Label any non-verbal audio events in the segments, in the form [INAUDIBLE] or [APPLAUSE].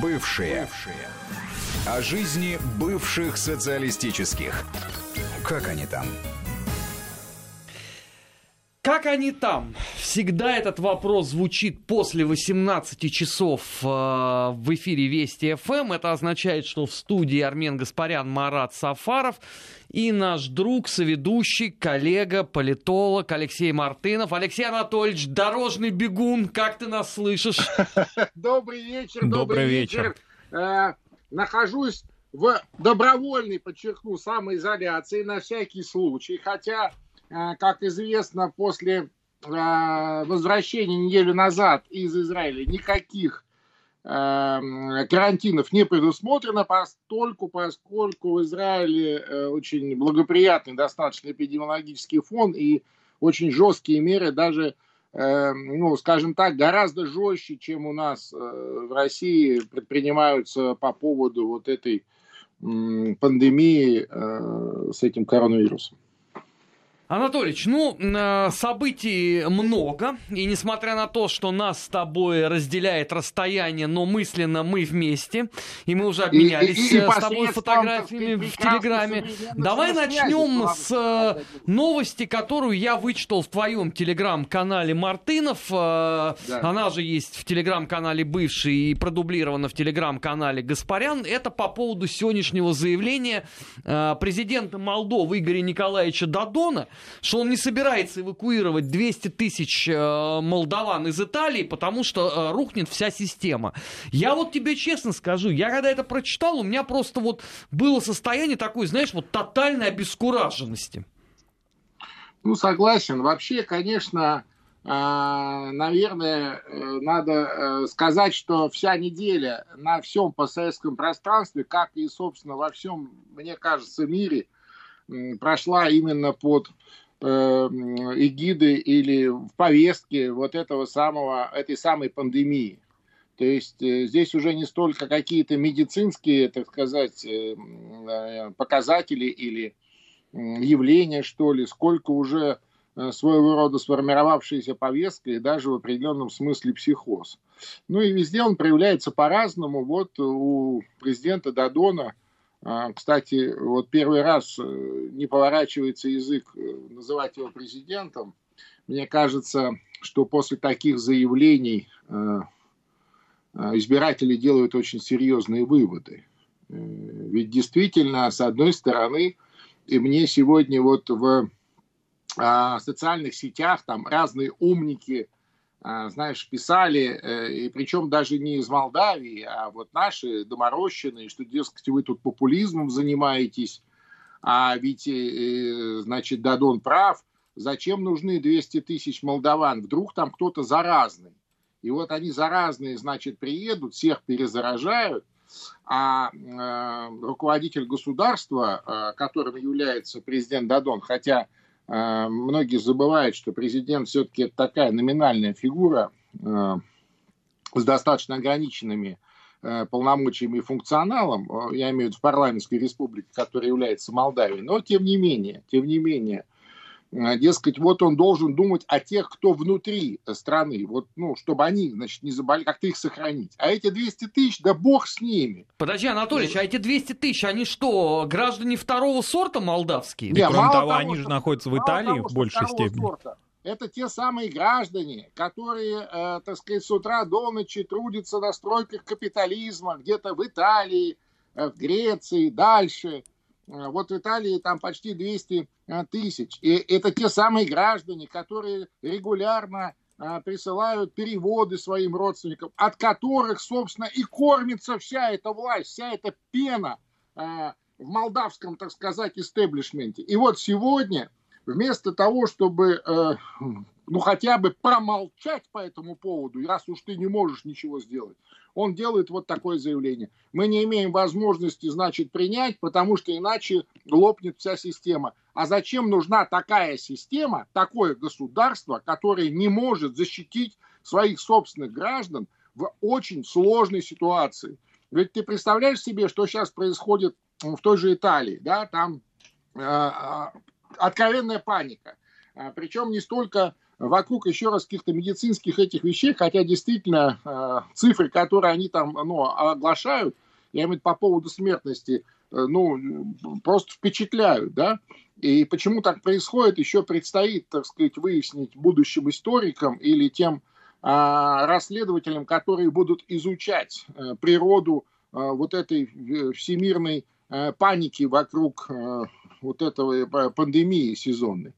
Бывшие. Бывшие. О жизни бывших социалистических. Как они там? Как они там? Всегда этот вопрос звучит после 18 часов э, в эфире Вести ФМ. Это означает, что в студии Армен Гаспарян, Марат Сафаров и наш друг, соведущий, коллега, политолог Алексей Мартынов. Алексей Анатольевич, дорожный бегун, как ты нас слышишь? [LAUGHS] Добрый вечер, добрый вечер. Э, нахожусь в добровольной, подчеркну, самоизоляции на всякий случай, хотя как известно, после э, возвращения неделю назад из Израиля никаких э, карантинов не предусмотрено, постольку, поскольку в Израиле очень благоприятный достаточно эпидемиологический фон и очень жесткие меры, даже, ну, скажем так, гораздо жестче, чем у нас в России предпринимаются по поводу вот этой пандемии с этим коронавирусом. Анатолич, ну, э, событий много, и несмотря на то, что нас с тобой разделяет расстояние, но мысленно мы вместе, и мы уже обменялись и, и, и э, с тобой фотографиями в Телеграме, давай начнем с э, новости, которую я вычитал в твоем Телеграм-канале Мартынов. Да. Она же есть в Телеграм-канале бывший и продублирована в Телеграм-канале Гаспарян. Это по поводу сегодняшнего заявления президента Молдовы Игоря Николаевича Дадона, что он не собирается эвакуировать 200 тысяч э, молдаван из Италии, потому что э, рухнет вся система. Я вот тебе честно скажу, я когда это прочитал, у меня просто вот было состояние такой, знаешь, вот тотальной обескураженности. Ну, согласен. Вообще, конечно, э, наверное, надо сказать, что вся неделя на всем постсоветском пространстве, как и, собственно, во всем, мне кажется, мире, прошла именно под э, эгиды или в повестке вот этого самого, этой самой пандемии. То есть э, здесь уже не столько какие-то медицинские, так сказать, э, показатели или явления, что ли, сколько уже своего рода сформировавшаяся повестка и даже в определенном смысле психоз. Ну и везде он проявляется по-разному. Вот у президента Дадона – кстати, вот первый раз э, не поворачивается язык э, называть его президентом. Мне кажется, что после таких заявлений э, избиратели делают очень серьезные выводы. Ведь действительно, с одной стороны, и мне сегодня вот в а, социальных сетях там разные умники а, знаешь, писали, э, и причем даже не из Молдавии, а вот наши доморощенные, что, дескать, вы тут популизмом занимаетесь, а ведь, э, значит, Дадон прав, зачем нужны 200 тысяч молдаван, вдруг там кто-то заразный. И вот они заразные, значит, приедут, всех перезаражают, а э, руководитель государства, э, которым является президент Дадон, хотя а, многие забывают, что президент все-таки такая номинальная фигура а, с достаточно ограниченными а, полномочиями и функционалом, я имею в виду в парламентской республике, которая является Молдавией, но тем не менее, тем не менее, Э, дескать, вот он должен думать о тех, кто внутри страны, вот, ну, чтобы они, значит, не заболели, как-то их сохранить. А эти 200 тысяч, да бог с ними. Подожди, Анатольевич, а эти 200 тысяч, они что, граждане второго сорта молдавские? Не, кроме того, того, они же находятся в Италии того, в большей степени. Сорта. Это те самые граждане, которые, э, так сказать, с утра до ночи трудятся на стройках капитализма, где-то в Италии, э, в Греции, дальше – Э, вот в Италии там почти 200 э, тысяч. И это те самые граждане, которые регулярно э, присылают переводы своим родственникам, от которых, собственно, и кормится вся эта власть, вся эта пена в молдавском, так сказать, истеблишменте. И вот сегодня, вместо того, чтобы ну, хотя бы промолчать по этому поводу, раз уж ты не можешь ничего сделать, он делает вот такое заявление. Мы не имеем возможности, значит, принять, потому что иначе лопнет вся система. А зачем нужна такая система, такое государство, которое не может защитить своих собственных граждан в очень сложной ситуации? Ведь ты представляешь себе, что сейчас происходит в той же Италии, да, там э, откровенная паника. А, Причем не столько вокруг еще раз каких-то медицинских этих вещей, хотя действительно э, цифры, которые они там ну, оглашают, я имею в виду по поводу смертности, э, ну, просто впечатляют, да, и почему так происходит, еще предстоит, так сказать, выяснить будущим историкам или тем а, расследователям, которые будут изучать э, природу а, вот этой э, всемирной а, паники вокруг вот этого пандемии сезонной.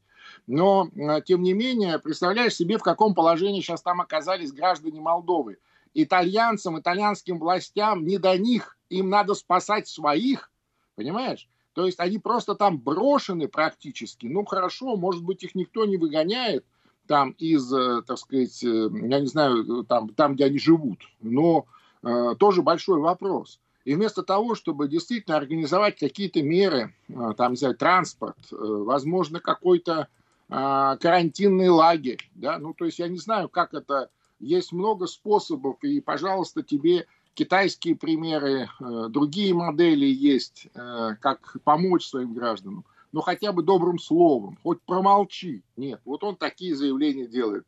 Но, тем не менее, представляешь себе, в каком положении сейчас там оказались граждане Молдовы. Итальянцам, итальянским властям не до них, им надо спасать своих, понимаешь? То есть они просто там брошены практически. Ну хорошо, может быть их никто не выгоняет там из, э, так сказать, э, я не знаю, там, там где они живут. Но э, тоже большой вопрос. И вместо того, чтобы действительно организовать какие-то меры, э, там взять транспорт, э, возможно, какой-то э, карантинный лагерь, да, ну то есть я не знаю, как это, есть много способов, и, пожалуйста, тебе китайские примеры, э, другие модели есть, э, как помочь своим гражданам. Но хотя бы добрым словом, хоть промолчи. Нет, вот он такие заявления делает.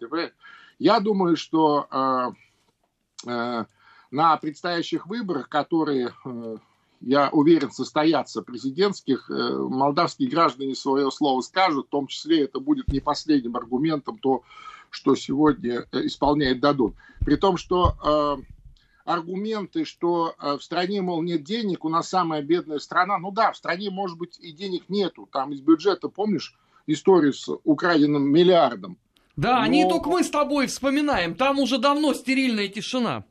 Я думаю, что э, на предстоящих выборах, которые, я уверен, состоятся президентских, молдавские граждане свое слово скажут, в том числе это будет не последним аргументом то, что сегодня исполняет Дадон. При том, что аргументы, что э, в стране, мол, нет денег, у нас самая бедная страна. Ну да, в стране, может быть, и денег нету. Там из бюджета, помнишь, историю с украденным миллиардом. Да, Но... не только мы с тобой вспоминаем. Там уже давно стерильная тишина.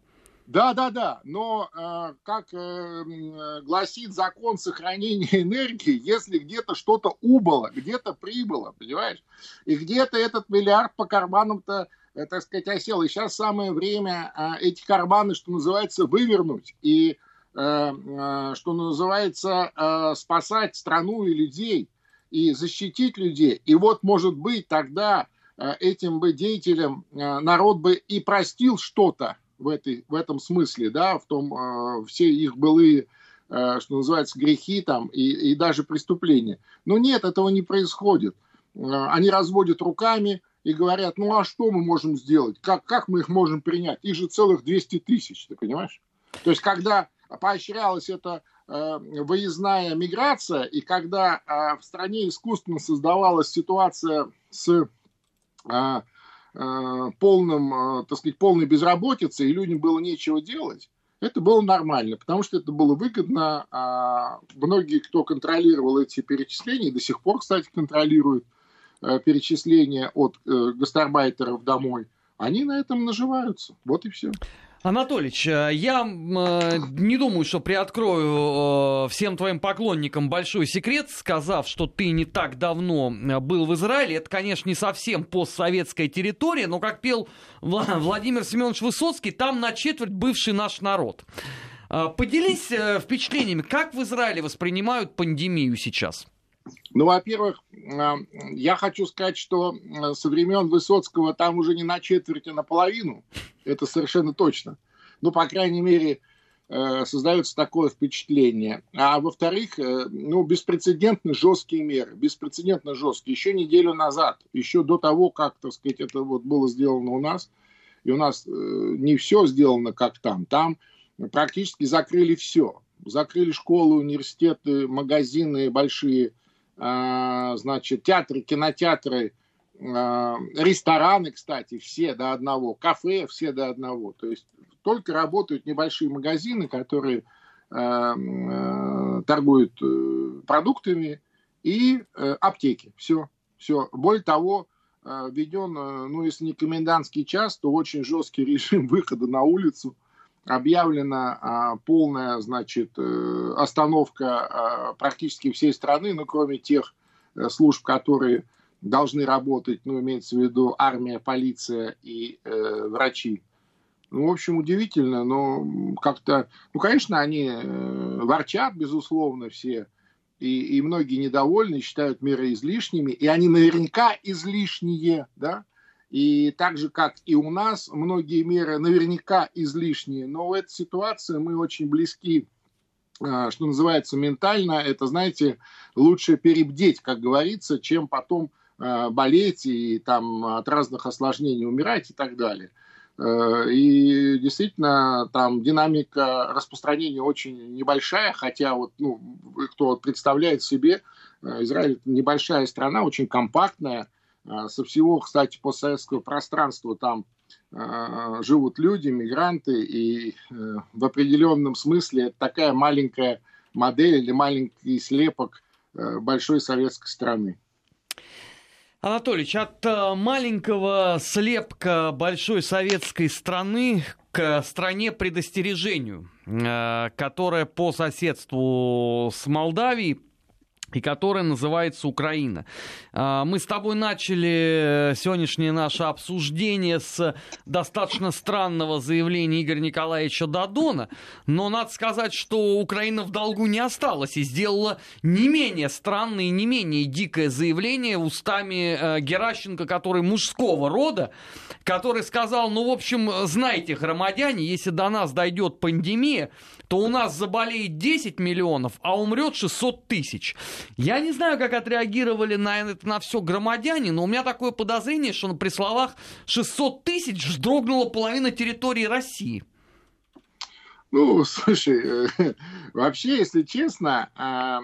Да, да, да. Но, э, как э, гласит закон сохранения энергии, если где-то что-то убыло, где-то прибыло, понимаешь? И где-то этот миллиард по карманам-то Э, так сказать, осел. И сейчас самое время а, эти карманы, что называется, вывернуть и, э, э, что называется, спасать страну и людей, и защитить людей. И вот, может быть, тогда этим бы деятелям народ бы и простил что-то в, этой, в этом смысле, да, в том, все их былые что называется, грехи там и, и даже преступления. Но нет, этого не происходит. Они разводят руками, и говорят, ну а что мы можем сделать? Как, как мы их можем принять? Их же целых 200 тысяч, ты понимаешь? То есть, когда поощрялась эта э, выездная миграция, и когда э, в стране искусственно создавалась ситуация с э, полным, э, так сказать, полной безработицей, и людям было нечего делать, это было нормально, потому что это было выгодно. А многие, кто контролировал эти перечисления, до сих пор, кстати, контролируют, Э, перечисления от гастарбайтеров домой, они на этом наживаются. Вот и все. Анатолич, э, я не думаю, что приоткрою всем твоим поклонникам большой секрет, сказав, что ты не так давно был в Израиле. Это, конечно, не совсем постсоветская территория, но, как пел Владимир Семенович Высоцкий, там на четверть бывший наш народ. Поделись впечатлениями, как в Израиле воспринимают пандемию сейчас? Ну, во-первых, а, я хочу сказать, что а, со времен Высоцкого там уже не на четверть, а наполовину. Это совершенно точно. Ну, по крайней мере, э, создается такое впечатление. А во-вторых, э, ну, беспрецедентно жесткие меры. Беспрецедентно жесткие. Еще неделю назад, еще до того, как, так сказать, это вот было сделано у нас, и у нас э, не все сделано, как там. Там практически закрыли все. Закрыли школы, университеты, магазины большие – значит, театры, кинотеатры, а, рестораны, кстати, все до одного, кафе все до одного. То есть только работают небольшие магазины, которые а, торгуют э, продуктами и э, аптеки. Все, все. Более того, введен, э, ну, если не комендантский час, то очень жесткий режим [LAUGHS] выхода на улицу – объявлена а, полная, значит, э, остановка а, практически всей страны, ну, кроме тех э, служб, которые должны работать, ну, имеется в виду армия, полиция и э, врачи. Ну, в общем, удивительно, но как-то, ну, конечно, они э, ворчат, безусловно, все, и, и многие недовольны, считают меры излишними, и они наверняка излишние, да, и так же, как и у нас, многие меры наверняка излишние, но в этой ситуации мы очень близки, а, что называется, ментально. Это, знаете, лучше перебдеть, как говорится, чем потом э, болеть и там от разных осложнений умирать и так далее. Э, и действительно, там динамика распространения очень небольшая, хотя вот, ну, кто представляет себе, Израиль небольшая страна, очень компактная, со всего, кстати, постсоветского пространства там живут люди, мигранты, и в определенном смысле это такая маленькая модель или маленький слепок большой советской страны. Анатолич, от э, маленького слепка большой советской страны к стране предостережению, э, которая по соседству с Молдавией и которая называется Украина. А, мы с тобой начали сегодняшнее наше обсуждение с достаточно странного заявления Игоря Николаевича Дадона, но надо сказать, что Украина в долгу не осталась и сделала не менее странное и не менее дикое заявление устами э, Геращенко, который мужского рода, который сказал, ну, в общем, знаете, громадяне, если до нас дойдет пандемия, то у нас заболеет 10 миллионов, а умрет 600 тысяч. Я не знаю, как отреагировали на это на все громадяне, но у меня такое подозрение, что при словах 600 тысяч вздрогнула половина территории России. Ну, [LAUGHS] слушай, э, вообще, если честно, а,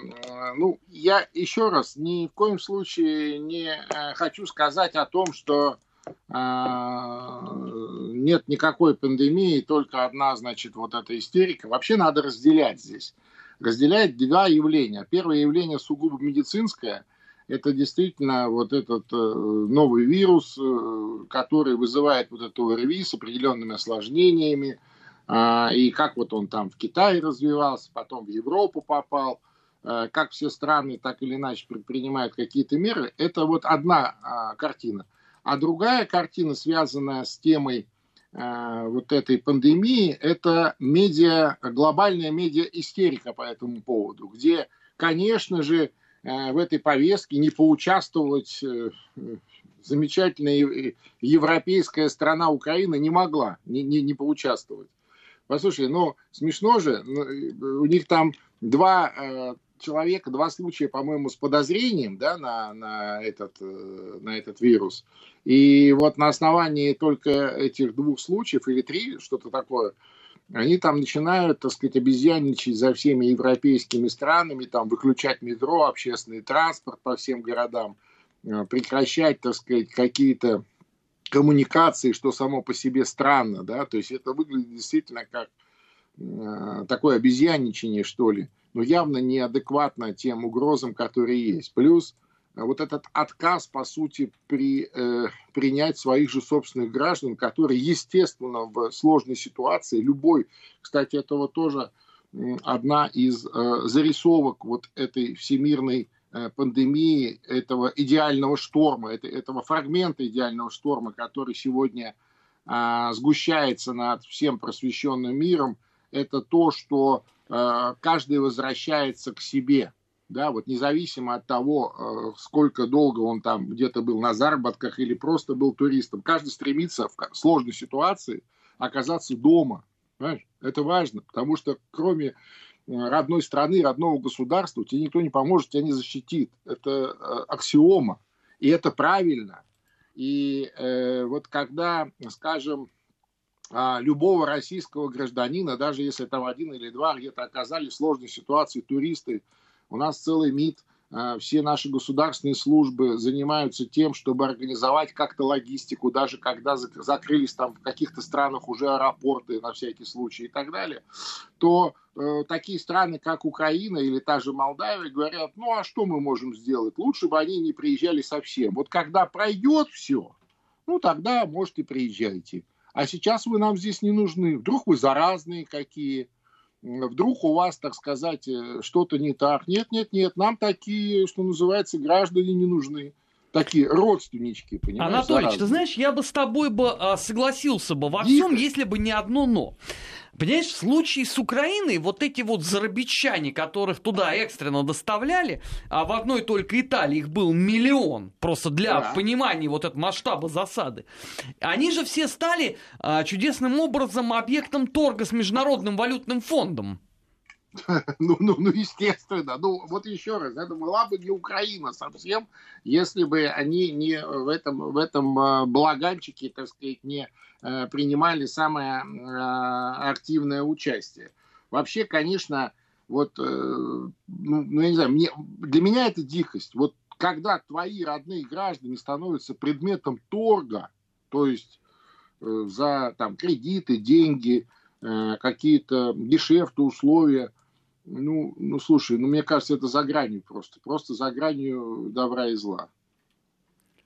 ну, я еще раз ни в коем случае не э, хочу сказать о том, что а, нет никакой пандемии, только одна, значит, вот эта истерика. Вообще надо разделять здесь. Разделять два явления. Первое явление сугубо медицинское. Это действительно вот этот э, новый вирус, э, который вызывает вот эту ОРВИ с определенными осложнениями. А, и как вот он там в Китае развивался, потом в Европу попал э, как все страны так или иначе предпринимают какие-то меры, это вот одна а, картина. А другая картина, связанная с темой вот этой пандемии, это медиа, глобальная медиа-истерика по этому поводу, где, конечно же, э, в этой повестке не поучаствовать э, замечательная европейская страна Украина не могла не, не, не поучаствовать. Послушай, ну смешно же, ну, у них там два э, человека, два случая, по-моему, с подозрением да, на, на, этот, э, на этот вирус. И вот на основании только этих двух случаев, или три, что-то такое, они там начинают, так сказать, обезьянничать за всеми европейскими странами, там выключать метро, общественный транспорт по всем городам, э, прекращать, так сказать, какие-то коммуникации, что само по себе странно, да, то есть это выглядит действительно как такое обезьянничание, что ли, но явно неадекватно тем угрозам, которые есть. Плюс вот этот отказ, по сути, при, э, принять своих же собственных граждан, которые, естественно, в сложной ситуации, любой, кстати, этого тоже одна из э, зарисовок вот этой всемирной э, пандемии, этого идеального шторма, это, этого фрагмента идеального шторма, который сегодня э, сгущается над всем просвещенным миром, это то, что э, каждый возвращается к себе – да, вот независимо от того, э, сколько долго он там где-то был на заработках или просто был туристом, каждый стремится в сложной ситуации оказаться дома, понимаешь? Это важно, потому что кроме э, родной страны, родного государства, тебе никто не поможет, тебя не защитит. Это аксиома, и это правильно. И э, вот когда, скажем, любого российского гражданина, даже если там один или два где-то оказались в сложной ситуации туристы, у нас целый МИД, а, все наши государственные службы занимаются тем, чтобы организовать как-то логистику, даже когда закрылись там в каких-то странах уже аэропорты на всякий случай и так далее, то э, такие страны, как Украина или та же Молдавия, говорят, ну а что мы можем сделать? Лучше бы они не приезжали совсем. Вот когда пройдет все, ну тогда, может, и приезжайте. А сейчас вы нам здесь не нужны. Вдруг вы заразные какие, вдруг у вас, так сказать, э, что-то не так. Нет, нет, нет, нам такие, что называется, граждане не нужны. Такие родственнички, понимаешь? Анатолий, заразные. ты знаешь, я бы с тобой бы а, согласился бы во всем, если бы не одно но. Понимаешь, в случае с Украиной вот эти вот зарабичане, которых туда экстренно доставляли, а в одной только Италии их был миллион, просто для да. понимания вот этого масштаба засады, они же все стали а, чудесным образом объектом торга с Международным валютным фондом. [LAUGHS] ну, ну, ну, естественно. Ну, вот еще раз, это была бы не Украина совсем, если бы они не в этом, в этом э, благанчике, так сказать, не э, принимали самое э, активное участие. Вообще, конечно, вот, ну, ну, я не знаю, мне, для меня это дикость. Вот когда твои родные граждане становятся предметом торга, то есть за там, кредиты, деньги, какие-то дешевые условия – ну, ну, слушай, ну, мне кажется, это за гранью просто. Просто за гранью добра и зла.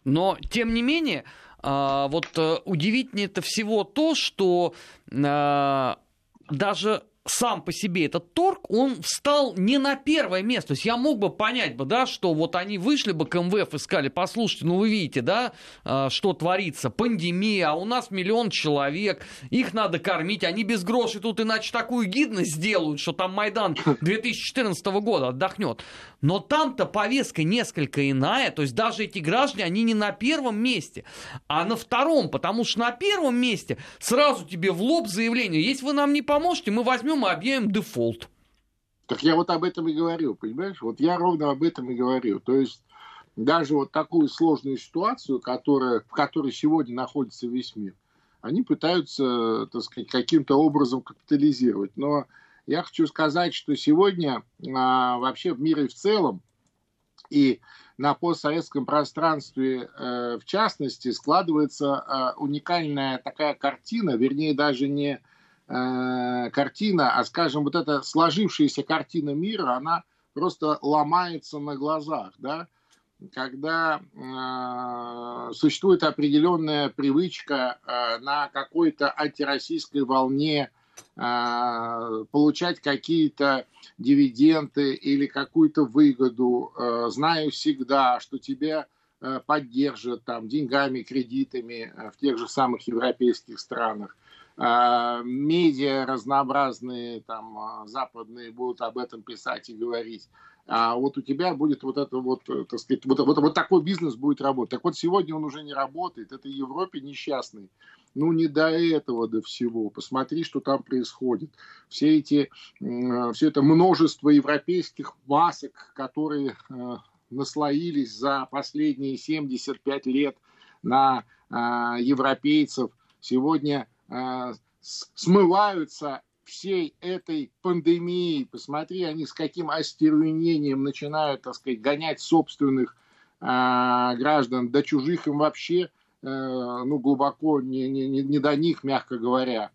Но, тем не менее, а, вот э, удивительнее это всего то, что а, даже сам по себе этот торг, он встал не на первое место. То есть я мог бы понять бы, да, что вот они вышли бы к МВФ и сказали, послушайте, ну вы видите, да, а, что творится, пандемия, а у нас миллион человек, их надо кормить, они без грошей тут иначе такую гидность сделают, что там Майдан 2014 года отдохнет. Но там-то повестка несколько иная, то есть даже эти граждане, они не на первом месте, а на втором, потому что на первом месте сразу тебе в лоб заявление, если вы нам не поможете, мы возьмем мы объявим дефолт. Так я вот об этом и говорю, понимаешь? Вот я ровно об этом и говорю. То есть даже вот такую сложную ситуацию, которая, в которой сегодня находится весь мир, они пытаются, так сказать, каким-то образом капитализировать. Но я хочу сказать, что сегодня а, вообще в мире в целом и на постсоветском пространстве э, в частности складывается э, уникальная такая картина, вернее даже не картина, а скажем, вот эта сложившаяся картина мира, она просто ломается на глазах, да, когда э, существует определенная привычка э, на какой-то антироссийской волне э, получать какие-то дивиденды или какую-то выгоду, э, знаю всегда, что тебя э, поддержат там деньгами, кредитами э, в тех же самых европейских странах. А, медиа разнообразные, там, а, западные будут об этом писать и говорить. А вот у тебя будет вот это вот, э, так сказать, вот, вот, вот такой бизнес будет работать. Так вот сегодня он уже не работает. Это Европе несчастный. Ну, не до этого, до всего. Посмотри, что там происходит. Все эти, все это множество европейских масок, которые э, наслоились за последние 75 лет на европейцев, сегодня а, смываются всей этой пандемией. Посмотри, они с каким остервенением начинают, так сказать, гонять собственных а, граждан, до чужих им вообще, а, ну, глубоко не, не, не до них, мягко говоря.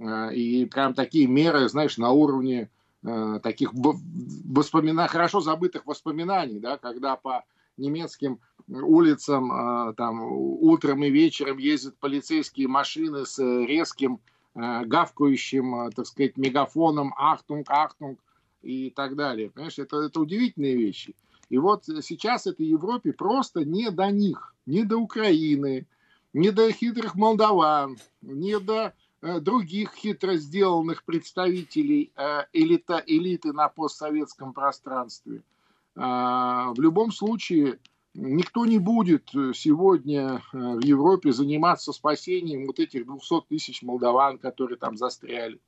А, и прям такие меры, знаешь, на уровне а, таких воспоминаний, хорошо забытых воспоминаний, да, когда по немецким улицам а, там утром и вечером ездят полицейские машины с резким а, гавкающим, а, так сказать, мегафоном «Achtung, Achtung» и так далее. Понимаешь, это, это удивительные вещи. И вот сейчас этой Европе просто не до них, не до Украины, не до хитрых молдаван, не до э, других хитро сделанных представителей э, элита, элиты на постсоветском пространстве. Э, в любом случае, Никто не будет э, сегодня э, в Европе заниматься спасением вот этих 200 тысяч молдаван, которые там застряли.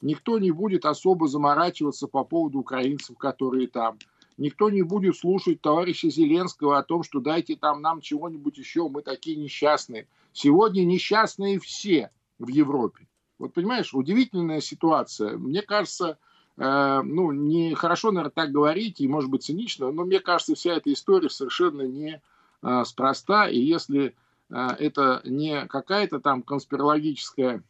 Никто не будет особо заморачиваться по поводу украинцев, которые там. Никто не будет слушать товарища Зеленского о том, что дайте там нам чего-нибудь еще, мы такие несчастные. Сегодня несчастные все в Европе. Вот понимаешь, удивительная ситуация. Мне кажется, ну, не хорошо, наверное, так говорить, и, может быть, цинично, но мне кажется, вся эта история совершенно не э, спроста, и если э, это не какая-то там конспирологическая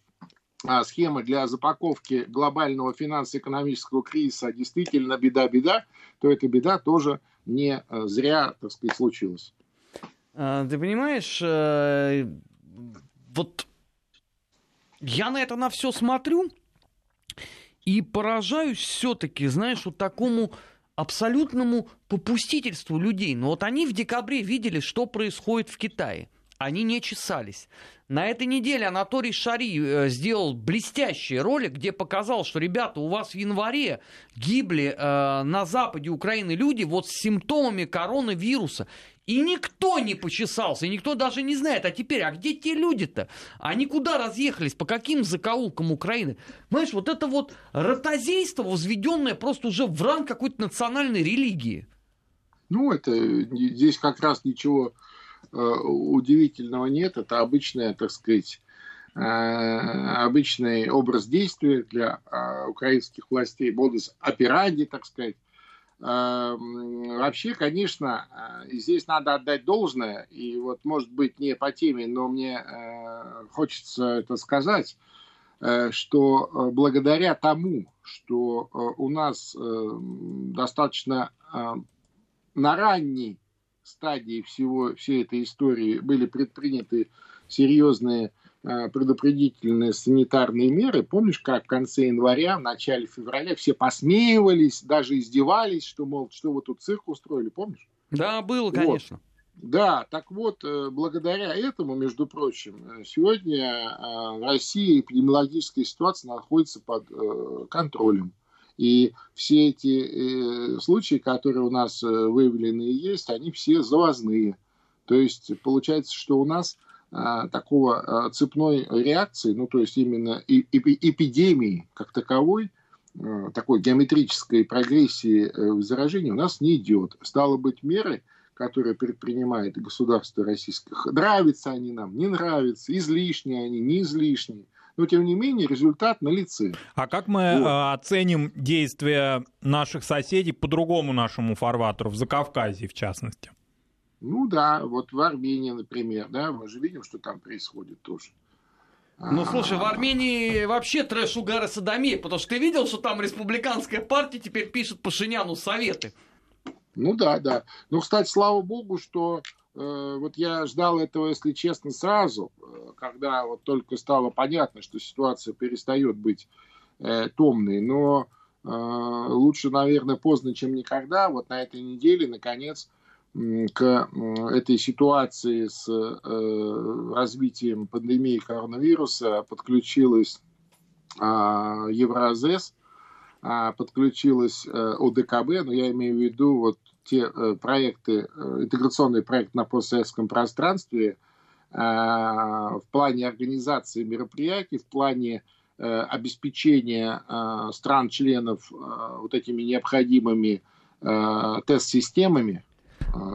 схема для запаковки глобального финансово-экономического кризиса, а действительно беда-беда, то эта беда тоже не зря, так сказать, случилась. Ты понимаешь, вот я на это на все смотрю, и поражаюсь все-таки, знаешь, вот такому абсолютному попустительству людей. Но вот они в декабре видели, что происходит в Китае. они не чесались. На этой неделе Анатолий Шари э, сделал блестящий ролик, где показал, что, ребята, у вас в январе гибли э, на западе Украины люди вот с симптомами коронавируса. И никто не почесался, и никто даже не знает, а теперь, а где те люди-то? Они куда разъехались, по каким закоулкам Украины? Понимаешь, вот это вот ротозейство, возведенное просто уже в ранг какой-то национальной религии. Ну, это здесь как раз ничего э, удивительного нет. Это обычная, так сказать, э, обычный образ действия для э, украинских властей, модус операнди, так сказать. Эм, вообще, конечно, э, здесь надо отдать должное, и вот, может быть, не по теме, но мне э, хочется это сказать, э, что благодаря тому, что у нас достаточно на ранней стадии всего, всей этой истории были предприняты серьезные предупредительные санитарные меры. Помнишь, как в конце января, в начале февраля все посмеивались, даже издевались, что, мол, что вы тут цирк устроили, помнишь? Да, было, конечно. Вот. Да, так вот, э, благодаря этому, между прочим, э, сегодня в России эпидемиологическая ситуация находится под контролем. И все эти случаи, которые у нас выявлены есть, они все завозные. То есть получается, что у нас такого а, цепной реакции, ну то есть именно эпидемии как таковой, а, такой геометрической прогрессии э, заражения у нас не идет. Стало быть, меры, которые предпринимает государство российское, нравятся они нам, не нравятся, излишние они, не излишние, но тем не менее результат на лице. А как мы вот. оценим действия наших соседей по другому нашему фарватеру, в Закавказье в частности? Ну да, вот в Армении, например, да, мы же видим, что там происходит тоже. Ну, слушай, в Армении вообще трэш угара садомия, потому что ты видел, что там республиканская партия теперь пишет Пашиняну советы. Ну да, да. Ну, кстати, слава богу, что э, вот я ждал этого, если честно, сразу, э, когда вот только стало понятно, что ситуация перестает быть э, томной. Но э, лучше, наверное, поздно, чем никогда. Вот на этой неделе, наконец, к этой ситуации с э, развитием пандемии коронавируса подключилась а, Евразес, а, подключилась э, ОДКБ, но я имею в виду вот те э, проекты, интеграционный проект на постсоветском пространстве а, в плане организации мероприятий, в плане обеспечения стран-членов вот этими необходимыми тест-системами,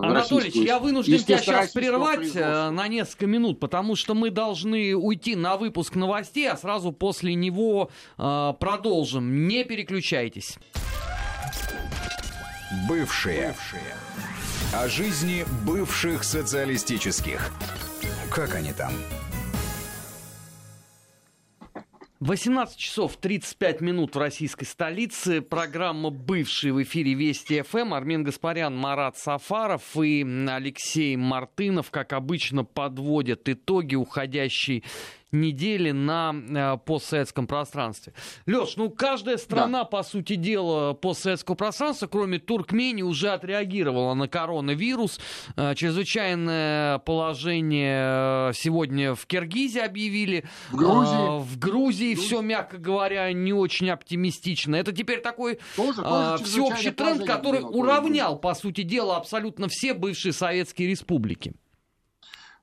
Анатолич, я вынужден тебя сейчас прервать э, на несколько минут, потому что мы должны уйти на выпуск новостей, а сразу после него э, продолжим. Не переключайтесь. Бывшие. Бывшие. О жизни бывших социалистических. Как они там? 18 часов 35 минут в российской столице. Программа «Бывший» в эфире Вести ФМ. Армен Гаспарян, Марат Сафаров и Алексей Мартынов, как обычно, подводят итоги уходящей недели на э, постсоветском пространстве. Леш, ну каждая страна, да. по сути дела, постсоветского пространства, кроме Туркмении, уже отреагировала на коронавирус. Э, чрезвычайное положение э, сегодня в Киргизии объявили. В Грузии. В Грузии все, мягко говоря, не очень оптимистично. Это теперь такой тоже, тоже всеобщий тренд, который уравнял, по сути дела, абсолютно все бывшие советские республики.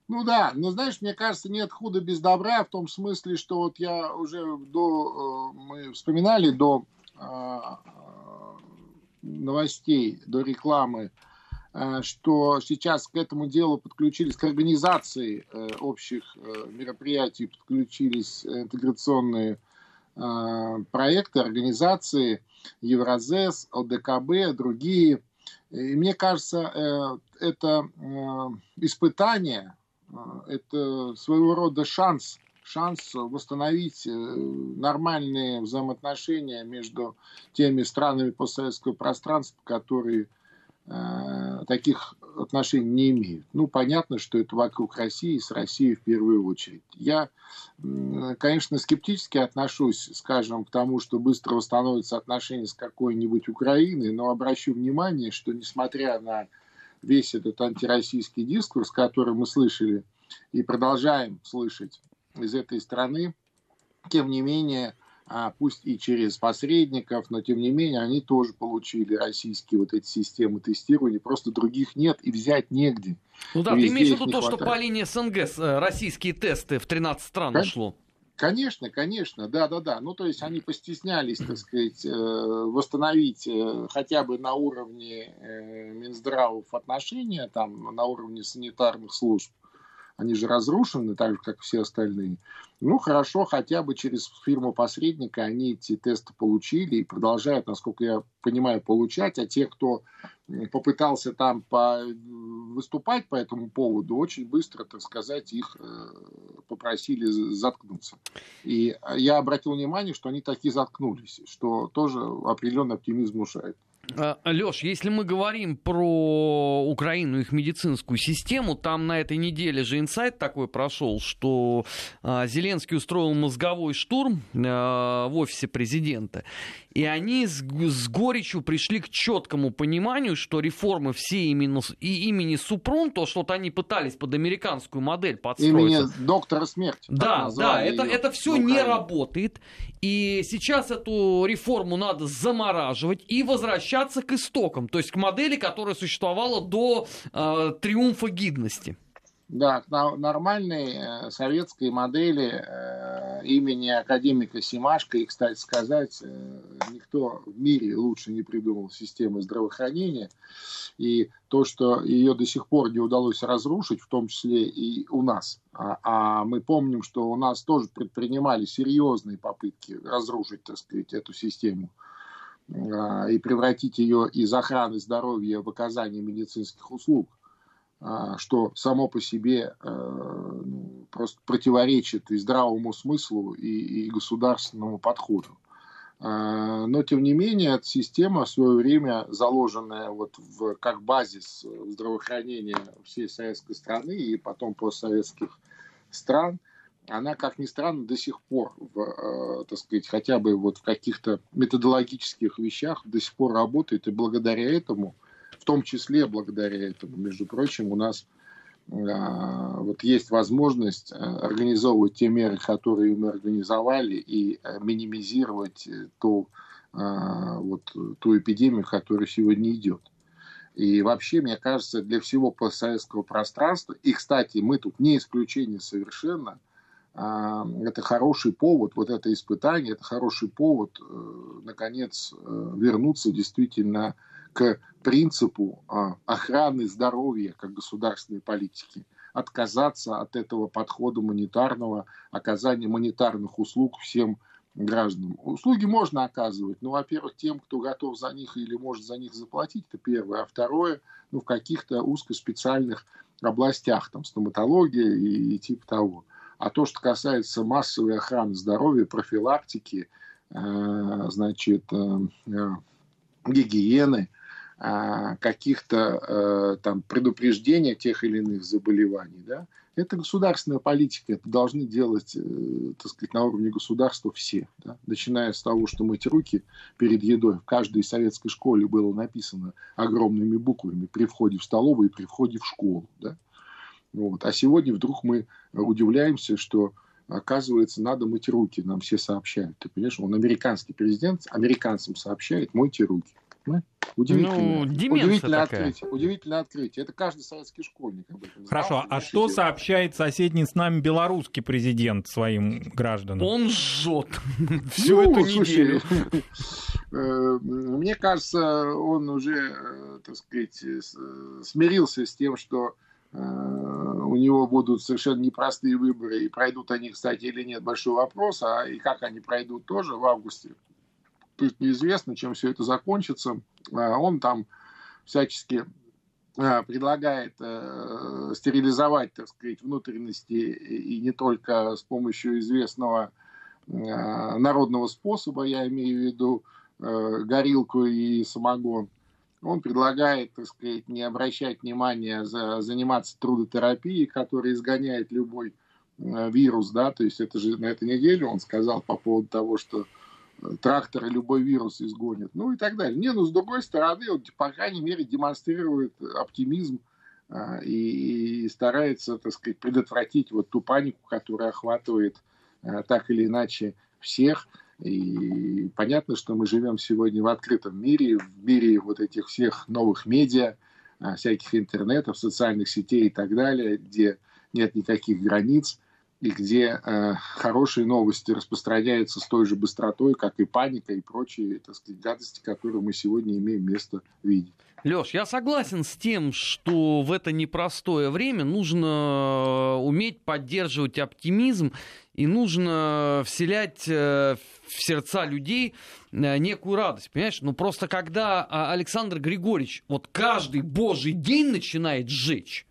Ну да, но знаешь, мне кажется, нет худа без добра в том смысле, что вот я уже до, э, мы вспоминали до э, новостей, до рекламы, э, что сейчас к этому делу подключились, к организации общих мероприятий подключились интеграционные проекты, организации, Евразес, ЛДКБ, другие. И мне кажется, это испытание это своего рода шанс, шанс восстановить э, нормальные взаимоотношения между теми странами постсоветского пространства, которые э, таких отношений не имеют. Ну, понятно, что это вокруг России, с Россией в первую очередь. Я, конечно, скептически отношусь, скажем, к тому, что быстро восстановятся отношения с какой-нибудь Украиной, но обращу внимание, что несмотря на весь этот антироссийский дискурс, который мы слышали и продолжаем слышать из этой страны, тем не менее, а пусть и через посредников, но тем не менее они тоже получили российские вот эти системы тестирования, просто других нет и взять негде. Ну да, ты имеешь в виду то, хватает. что по линии СНГ э, российские тесты в 13 стран Кон- ушло? Конечно, конечно, да, да, да. Ну, то есть они постеснялись, так сказать, э, восстановить э, хотя бы на уровне Минздравов отношения, там, на уровне санитарных служб они же разрушены, так же, как все остальные. Ну, хорошо, хотя бы через фирму посредника они эти тесты получили и продолжают, насколько я понимаю, получать. А те, кто попытался там по... выступать по этому поводу, очень быстро, так сказать, их э, попросили заткнуться. И я обратил внимание, что они такие заткнулись, что тоже определенный оптимизм внушает. А, Леш, если мы говорим про Украину, их медицинскую систему, там на этой неделе же инсайт такой прошел, что а, Зеленский устроил мозговой штурм а, в офисе президента. И они с, с горечью пришли к четкому пониманию, что реформы все именно, и имени Супрун, то что-то они пытались под американскую модель подстроиться. Имени доктора смерти. Да, да, это, это все не работает. И сейчас эту реформу надо замораживать и возвращаться к истокам, то есть к модели, которая существовала до э, триумфа гидности. Да, нормальной э, советской модели э, имени академика Симашко, и, кстати сказать, э, никто в мире лучше не придумал системы здравоохранения, и то, что ее до сих пор не удалось разрушить, в том числе и у нас, а, а мы помним, что у нас тоже предпринимали серьезные попытки разрушить, так сказать, эту систему и превратить ее из охраны здоровья в оказание медицинских услуг а, что само по себе э, ну, просто противоречит и здравому смыслу, и, и государственному подходу. А, но, тем не менее, эта система в свое время, заложенная вот в, как базис здравоохранения всей советской страны и потом постсоветских стран, она, как ни странно, до сих пор, в, э, так сказать, хотя бы вот в каких-то методологических вещах до сих пор работает, и благодаря этому – в том числе благодаря этому, между прочим, у нас а, вот есть возможность а, организовывать те меры, которые мы организовали, и а, минимизировать э, ту, вот, ту эпидемию, которая сегодня идет. И вообще, мне кажется, для всего постсоветского пространства, и, кстати, мы тут не исключение совершенно, это хороший повод, вот это испытание, это хороший повод, э, наконец, э, вернуться действительно к принципу а, охраны здоровья как государственной политики, отказаться от этого подхода монетарного, оказания монетарных услуг всем гражданам. Услуги можно оказывать, но, во-первых, тем, кто готов за них или может за них заплатить, это первое. А второе, ну, в каких-то узкоспециальных областях, там, стоматология и, и типа того. А то, что касается массовой охраны здоровья, профилактики, э, значит, э, э, гигиены, каких-то там предупреждения тех или иных заболеваний, да, это государственная политика, это должны делать, так сказать, на уровне государства все, да? начиная с того, что мыть руки перед едой. В каждой советской школе было написано огромными буквами при входе в столовую и при входе в школу, да? Вот. А сегодня вдруг мы удивляемся, что оказывается, надо мыть руки, нам все сообщают. Ты понимаешь, он американский президент американцам сообщает, мойте руки. Удивительное, ну, удивительное открытие. Удивительное открытие. Это каждый советский школьник об этом знал. Хорошо, а что делает. сообщает соседний с нами белорусский президент своим гражданам? Он жжет [LAUGHS] всю ну, эту неделю. [LAUGHS] Э, мне кажется, он уже, э, так сказать, смирился с тем, что э, у него будут совершенно непростые выборы, и пройдут они, кстати, или нет, большой вопрос, а и как они пройдут тоже в августе тут неизвестно, чем все это закончится. А, он там всячески а, предлагает э, стерилизовать, так сказать, внутренности и не только с помощью известного народного способа, я имею в виду э, горилку и самогон. Он предлагает, так сказать, не обращать внимания, за, заниматься трудотерапией, которая изгоняет любой э, вирус, да, то есть это же на этой неделе он сказал по поводу того, что тракторы любой вирус изгонят, ну и так далее. Не, ну с другой стороны, он, по крайней мере, демонстрирует оптимизм а, и старается, так сказать, предотвратить вот ту панику, которая охватывает а, так или иначе всех. И понятно, что мы живем сегодня в открытом мире, в мире вот этих всех новых медиа, а, всяких интернетов, социальных сетей и так далее, где нет никаких границ и где э, хорошие новости распространяются с той же быстротой, как и паника и прочие, так сказать, гадости, которые мы сегодня имеем место видеть. Леш, я согласен с тем, что в это непростое время нужно уметь поддерживать оптимизм и нужно вселять э, в сердца людей э, некую радость, понимаешь? Ну просто когда а, Александр Григорьевич вот каждый божий день начинает сжечь,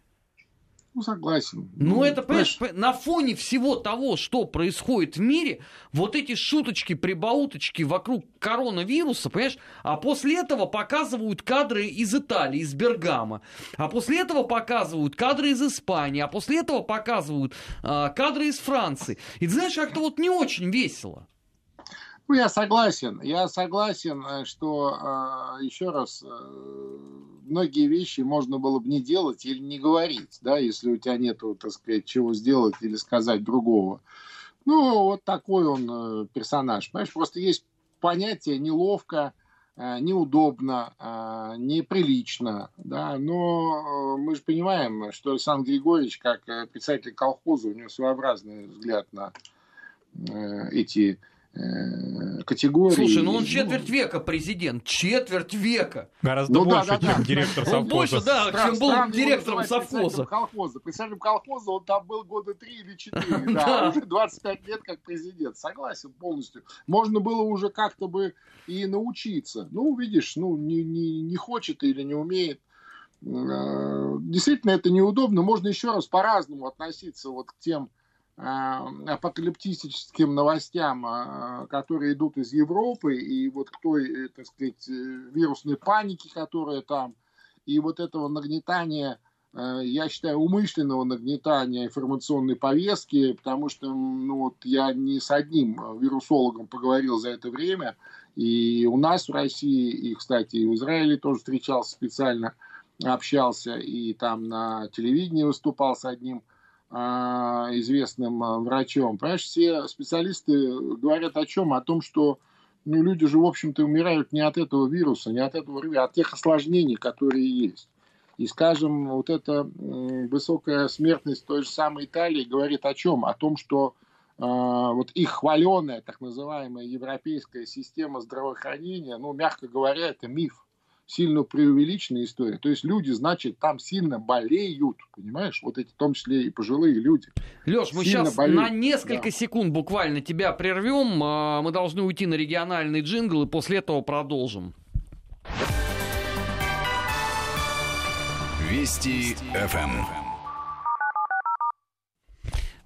ну, согласен. Ну, ну это, понимаешь, понимаешь, на фоне всего того, что происходит в мире, вот эти шуточки, прибауточки вокруг коронавируса, понимаешь, а после этого показывают кадры из Италии, из Бергама, а после этого показывают кадры из Испании, а после этого показывают э, кадры из Франции. И ты знаешь, как-то вот не очень весело. Ну, я согласен. Я согласен, э, что, э, еще раз, э, многие вещи можно было бы не делать или не говорить, да, если у тебя нету, так сказать, чего сделать или сказать другого. Ну, вот такой он персонаж. Понимаешь, просто есть понятие неловко, неудобно, неприлично, да, но мы же понимаем, что Александр Григорьевич, как председатель колхоза, у него своеобразный взгляд на эти категории. Слушай, ну он четверть века президент, четверть века. Гораздо ну, больше, да, да, чем да. директор совхоза. Он больше, да, Стран, чем был директором совхоза. Колхоза. Председателем колхоза он там был года три или четыре, [LAUGHS] да, уже 25 лет как президент. Согласен полностью. Можно было уже как-то бы и научиться. Ну, видишь, ну, не, не, не хочет или не умеет. Э, действительно, это неудобно. Можно еще раз по-разному относиться вот к тем Э, апокалиптическим новостям, э, которые идут из Европы, и вот к той, так сказать, вирусной панике, которая там, и вот этого нагнетания, э, я считаю, умышленного нагнетания информационной повестки, потому что ну, вот я не с одним вирусологом поговорил за это время, и у нас в России, и, кстати, и в Израиле тоже встречался специально, общался, и там на телевидении выступал с одним известным а, врачом. Понимаешь, все специалисты говорят о чем? О том, что ну, люди же, в общем-то, умирают не от этого вируса, не от этого а от тех осложнений, которые есть. И, скажем, вот эта высокая смертность той же самой Италии говорит о чем? О том, что э, вот их хваленая, так называемая европейская система здравоохранения, ну, мягко говоря, это миф сильно преувеличенная история. То есть люди, значит, там сильно болеют, понимаешь? Вот эти, в том числе и пожилые люди. Леш, мы сейчас болеют. на несколько да. секунд буквально тебя прервем. А, мы должны уйти на региональный джингл и после этого продолжим. Вести ФМ.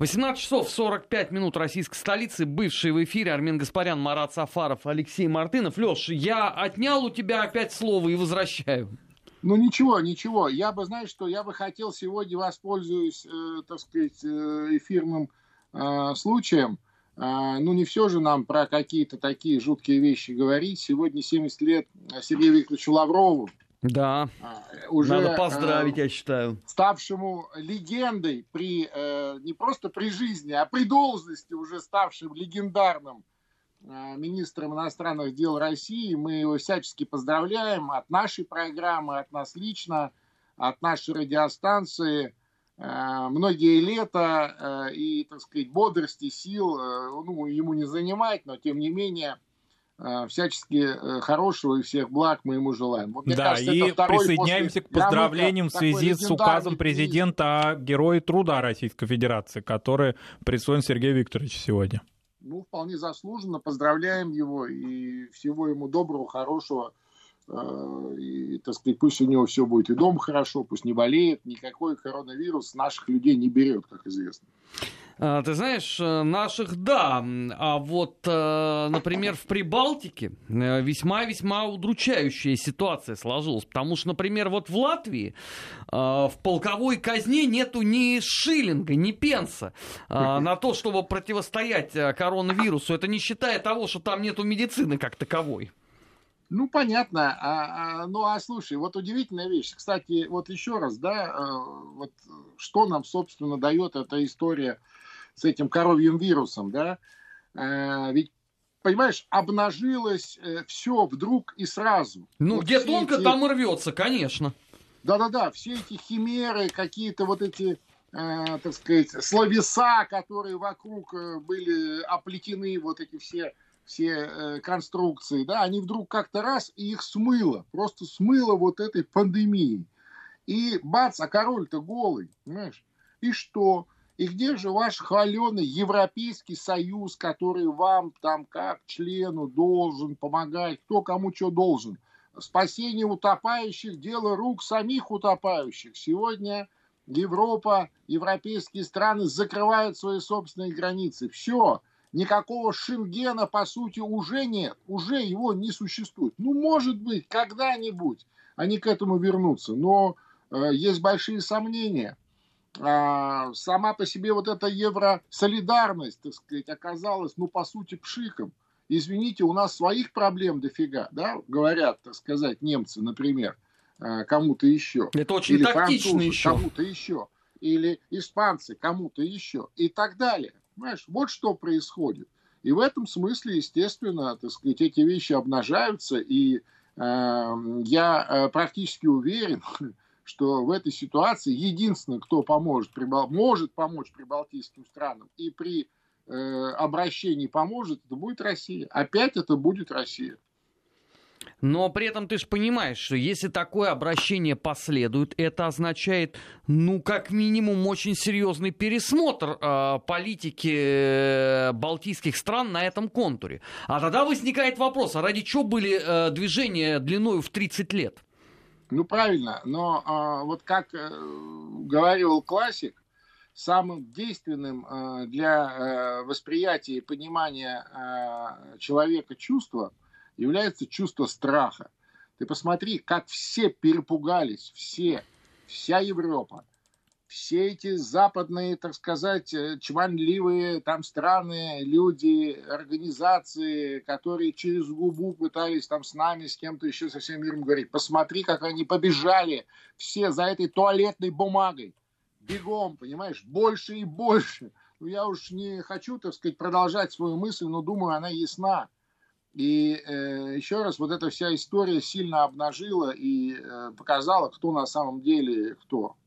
18 часов 45 минут российской столицы. Бывший в эфире Армен Гаспарян, Марат Сафаров, Алексей Мартынов. Леш, я отнял у тебя опять слово и возвращаю. Ну ничего, ничего. Я бы, знаешь, что я бы хотел сегодня воспользуюсь, э, так сказать, э, эфирным э, случаем. Э, ну не все же нам про какие-то такие жуткие вещи говорить. Сегодня 70 лет Сергею Викторовичу Лаврову. Да, а, уже, надо поздравить, э, я считаю. Ставшему легендой при, э, не просто при жизни, а при должности, уже ставшим легендарным э, министром иностранных дел России. Мы его всячески поздравляем от нашей программы, от нас лично, от нашей радиостанции. Э, многие лета э, и, так сказать, бодрости, сил, э, ну, ему не занимать, но тем не менее – Э, всячески э, хорошего и всех благ мы ему желаем. Вот, да, кажется, и присоединяемся к поздравлениям в связи с указом президента о Герое труда Российской Федерации, который присвоен Сергею Викторовичу сегодня. Ну, вполне заслуженно. Поздравляем его и всего ему доброго, хорошего. Э, и, так сказать, пусть у него все будет и дома хорошо, пусть не болеет. Никакой коронавирус наших людей не берет, как известно. А, ты знаешь, э, наших да, а вот, э, например, в Прибалтике э, весьма-весьма удручающая ситуация сложилась, потому что, например, вот в Латвии в полковой казне нету ни шиллинга, ни пенса на то, чтобы противостоять коронавирусу. Это не считая того, что там нету медицины как таковой. Ну, понятно. А, а, ну, а слушай, вот удивительная вещь. Кстати, вот еще раз, да, вот что нам, собственно, дает эта история с этим коровьим вирусом, да? Э, ведь понимаешь, обнажилось э, все вдруг и сразу. Ну, вот где тонко, эти... там и рвется, конечно. Да-да-да, все эти химеры, какие-то вот эти, э, так сказать, словеса, которые вокруг э, были оплетены, вот эти все, все э, конструкции, да, они вдруг как-то раз и их смыло, просто смыло вот этой пандемией. И бац, а король-то голый, понимаешь? И что? И где же ваш хваленый Европейский Союз, который вам там как члену должен помогать, кто кому что должен? Спасение утопающих – дело рук самих утопающих. Сегодня Европа, европейские страны закрывают свои собственные границы. Все, никакого Шенгена, по сути, уже нет, уже его не существует. Ну, может быть, когда-нибудь они к этому вернутся, но э, есть большие сомнения – сама по себе вот эта евросолидарность, так сказать, оказалась, ну, по сути, пшиком. Извините, у нас своих проблем дофига, да, говорят, так сказать, немцы, например, а, кому-то еще. Это очень или тактично еще. Кому-то еще. Или испанцы кому-то еще. И так далее. Понимаешь, вот что происходит. И в этом смысле, естественно, так сказать, эти вещи обнажаются. И э, я практически уверен, [LAUGHS] что в этой ситуации единственный, кто поможет, может помочь прибалтийским странам и при э, обращении поможет, это будет Россия. Опять это будет Россия. Но при этом ты же понимаешь, что если такое обращение последует, это означает, ну, как минимум, очень серьезный пересмотр э, политики э, балтийских стран на этом контуре. А тогда возникает вопрос, а ради чего были э, движения длиной в 30 лет? Ну, правильно, но а, вот как а, говорил классик, самым действенным а, для а, восприятия и понимания а, человека чувства является чувство страха. Ты посмотри, как все перепугались, все, вся Европа все эти западные, так сказать, э, чванливые там страны, люди, организации, которые через губу пытались там с нами, с кем-то еще со всем миром говорить. Посмотри, как они побежали все за этой туалетной бумагой. Бегом, понимаешь, больше и больше. Ну, я уж не хочу, так сказать, продолжать свою мысль, но думаю, она ясна. И э, еще раз, вот эта вся история сильно обнажила и э, показала, кто на самом деле кто.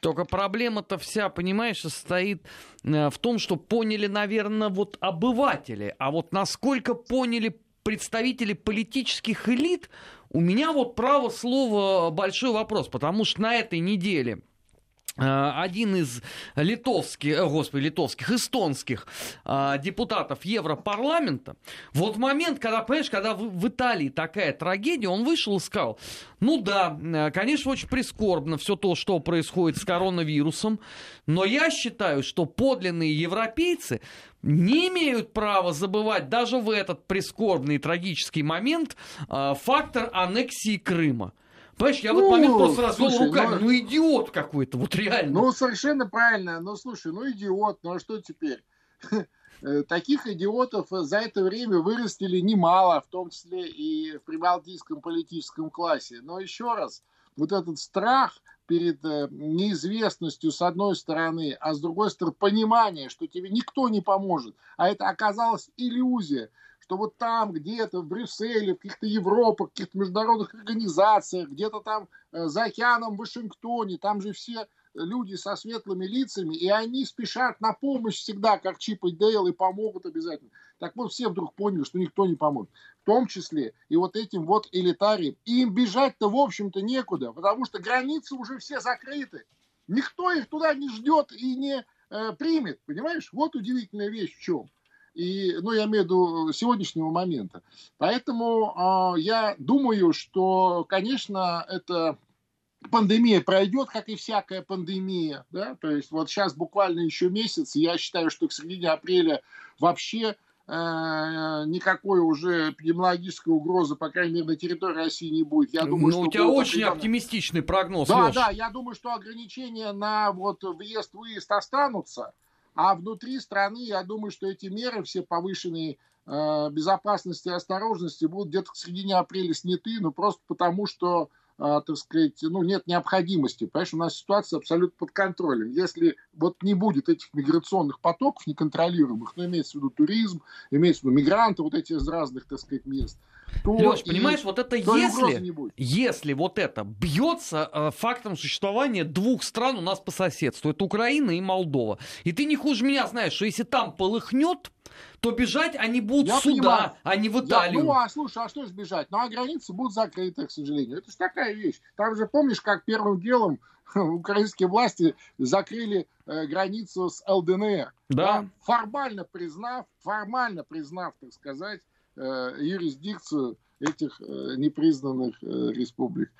Только проблема-то вся, понимаешь, состоит э, в том, что поняли, наверное, вот обыватели. А вот насколько поняли представители политических элит, у меня вот право слова большой вопрос, потому что на этой неделе один из литовских, э, господи, литовских, эстонских э, депутатов Европарламента, вот момент, когда, понимаешь, когда в Италии такая трагедия, он вышел и сказал, ну да, конечно, очень прискорбно все то, что происходит с коронавирусом, но я считаю, что подлинные европейцы не имеют права забывать даже в этот прискорбный трагический момент фактор аннексии Крыма. Понимаешь, я ну, в этот момент просто развел слушай, руками. Ну, ну идиот какой-то, вот реально. Ну, совершенно правильно. Ну, слушай, ну идиот, ну а что теперь? [LAUGHS] Э, таких идиотов за это время вырастили немало, в том числе и в прибалтийском политическом классе. Но еще раз, вот этот страх перед э, неизвестностью с одной стороны, а с другой стороны понимание, что тебе никто не поможет, а это оказалась иллюзия что вот там где-то в Брюсселе, в каких-то Европах, в каких-то международных организациях, где-то там э, за океаном в Вашингтоне, там же все люди со светлыми лицами, и они спешат на помощь всегда, как Чип и Дейл, и помогут обязательно. Так вот, все вдруг поняли, что никто не поможет. В том числе и вот этим вот элитариям. И им бежать-то, в общем-то, некуда, потому что границы уже все закрыты. Никто их туда не ждет и не э, примет, понимаешь? Вот удивительная вещь в чем и, ну, я имею в виду сегодняшнего момента. Поэтому э, я думаю, что, конечно, эта пандемия пройдет, как и всякая пандемия, да, то есть вот сейчас буквально еще месяц, я считаю, что к середине апреля вообще э, никакой уже эпидемиологической угрозы, по крайней мере, на территории России не будет. Я думаю, ну, что у тебя очень определенно... оптимистичный прогноз, Да, Леш. да, я думаю, что ограничения на вот въезд-выезд останутся, а внутри страны, я думаю, что эти меры все повышенные э, безопасности и осторожности будут где-то к середине апреля сняты, ну просто потому, что а, так сказать, ну, нет необходимости. Понимаешь, у нас ситуация абсолютно под контролем. Если вот не будет этих миграционных потоков неконтролируемых, ну, имеется в виду туризм, имеется в виду мигранты вот эти из разных, так сказать, мест, то Леш, понимаешь, вот это если, если вот это бьется э, фактом существования двух стран у нас по соседству, это Украина и Молдова. И ты не хуже меня знаешь, что если там полыхнет, то бежать они будут я сюда, понимаю. а не в Италию. Я, ну, а слушай, а что сбежать? Ну, а границы будут закрыты, к сожалению. Это же такая вещь. Там же, помнишь, как первым делом [LAUGHS] украинские власти закрыли э, границу с ЛДНР. Да. да. Формально признав, формально признав, так сказать, юрисдикцию этих э, непризнанных э, республик.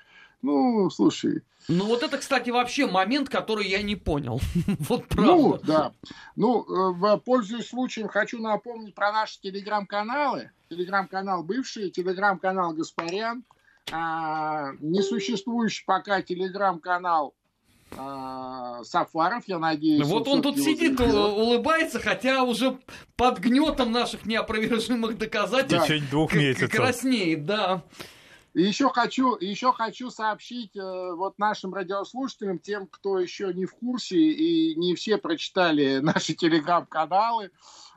Ну, слушай. Ну, вот это, кстати, вообще момент, который я не понял. [LAUGHS] вот правда. Ну, да. Ну, в пользуясь случаем, хочу напомнить про наши телеграм-каналы. Телеграм-канал бывший, телеграм-канал Гаспарян, а, несуществующий пока телеграм-канал Сафаров, я надеюсь. Вот он тут сидит, улыбается, хотя уже под гнетом наших неопровержимых доказательств. В течение двух месяцев. Краснеет, да. И еще хочу, еще хочу сообщить э, вот нашим радиослушателям, тем, кто еще не в курсе и не все прочитали наши [LAUGHS] телеграм-каналы,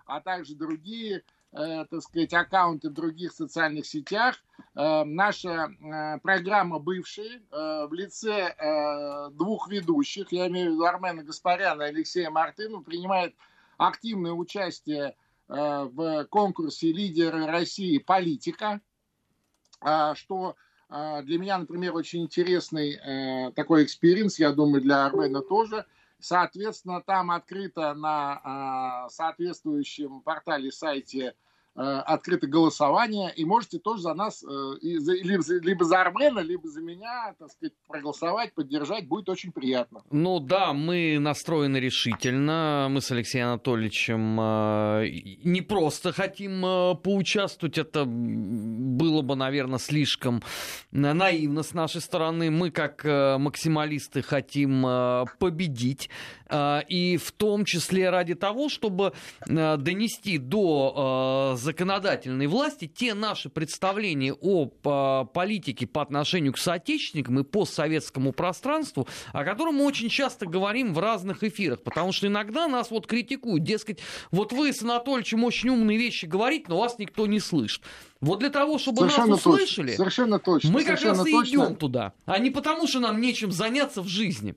а также другие, так сказать, аккаунты в других социальных сетях. Э, наша э, программа «Бывшие» э, в лице э, двух ведущих, я имею в виду Армена Гаспаряна и Алексея Мартыну, принимает активное участие э, в конкурсе «Лидеры России. Политика», что для меня, например, очень интересный э, такой experience, я думаю, для Армена тоже. Соответственно, там открыто на а, соответствующем портале, сайте открыто голосование, и можете тоже за нас, э, либо, либо за Армена, либо за меня, так сказать, проголосовать, поддержать, будет очень приятно. Ну да, мы настроены решительно, мы с Алексеем Анатольевичем э, не просто хотим поучаствовать, это было бы, наверное, слишком наивно с нашей стороны, мы как максималисты хотим победить, и в том числе ради того, чтобы донести до законодательной власти те наши представления о политике по отношению к соотечественникам и постсоветскому пространству, о котором мы очень часто говорим в разных эфирах, потому что иногда нас вот критикуют, дескать, вот вы с Анатольевичем очень умные вещи говорите, но вас никто не слышит. Вот для того, чтобы совершенно нас услышали, точно, совершенно точно, мы как совершенно раз и точно. идем туда, а не потому, что нам нечем заняться в жизни.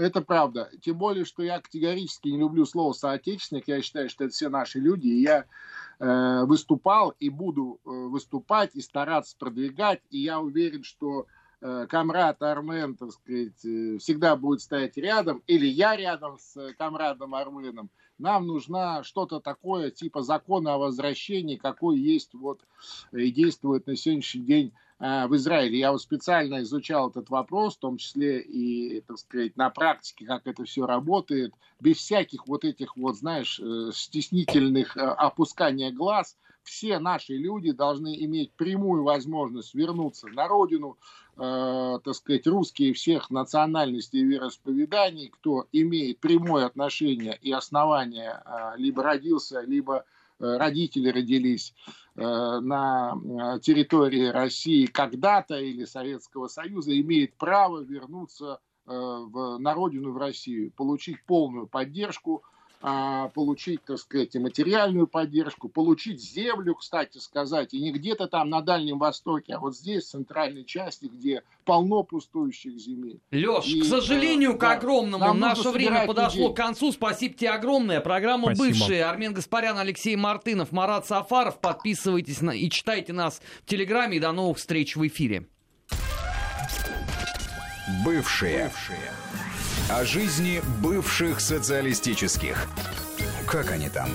Это правда. Тем более, что я категорически не люблю слово соотечественник. Я считаю, что это все наши люди. И я Э, выступал и буду э, выступать и стараться продвигать. И я уверен, что э, комрад Армен, так сказать, всегда будет стоять рядом, или я рядом с комрадом Арменом. Нам нужно что-то такое, типа закона о возвращении, какой есть вот и действует на сегодняшний день Э, в Израиле. Я вот специально изучал этот вопрос, в том числе и, так сказать, на практике, как это все работает, без всяких вот этих вот, знаешь, э, стеснительных э, опускания глаз. Все наши люди должны иметь прямую возможность вернуться на родину, э, так сказать, русские всех национальностей и вероисповеданий, кто имеет прямое отношение и основание, э, либо родился, либо Э, родители родились э, на э, территории России когда-то или Советского Союза, имеет право вернуться на родину, в Россию, получить полную поддержку получить, так сказать, материальную поддержку, получить землю, кстати сказать, и не где-то там на Дальнем Востоке, а вот здесь, в центральной части, где полно пустующих земель. Леш, и, к сожалению, э, к огромному, да, наше время подошло людей. к концу. Спасибо тебе огромное. Программа Спасибо. «Бывшие». Армен Гаспарян, Алексей Мартынов, Марат Сафаров. Подписывайтесь на и читайте нас в Телеграме. И до новых встреч в эфире. Бывшие. Бывшие. О жизни бывших социалистических. Как они там?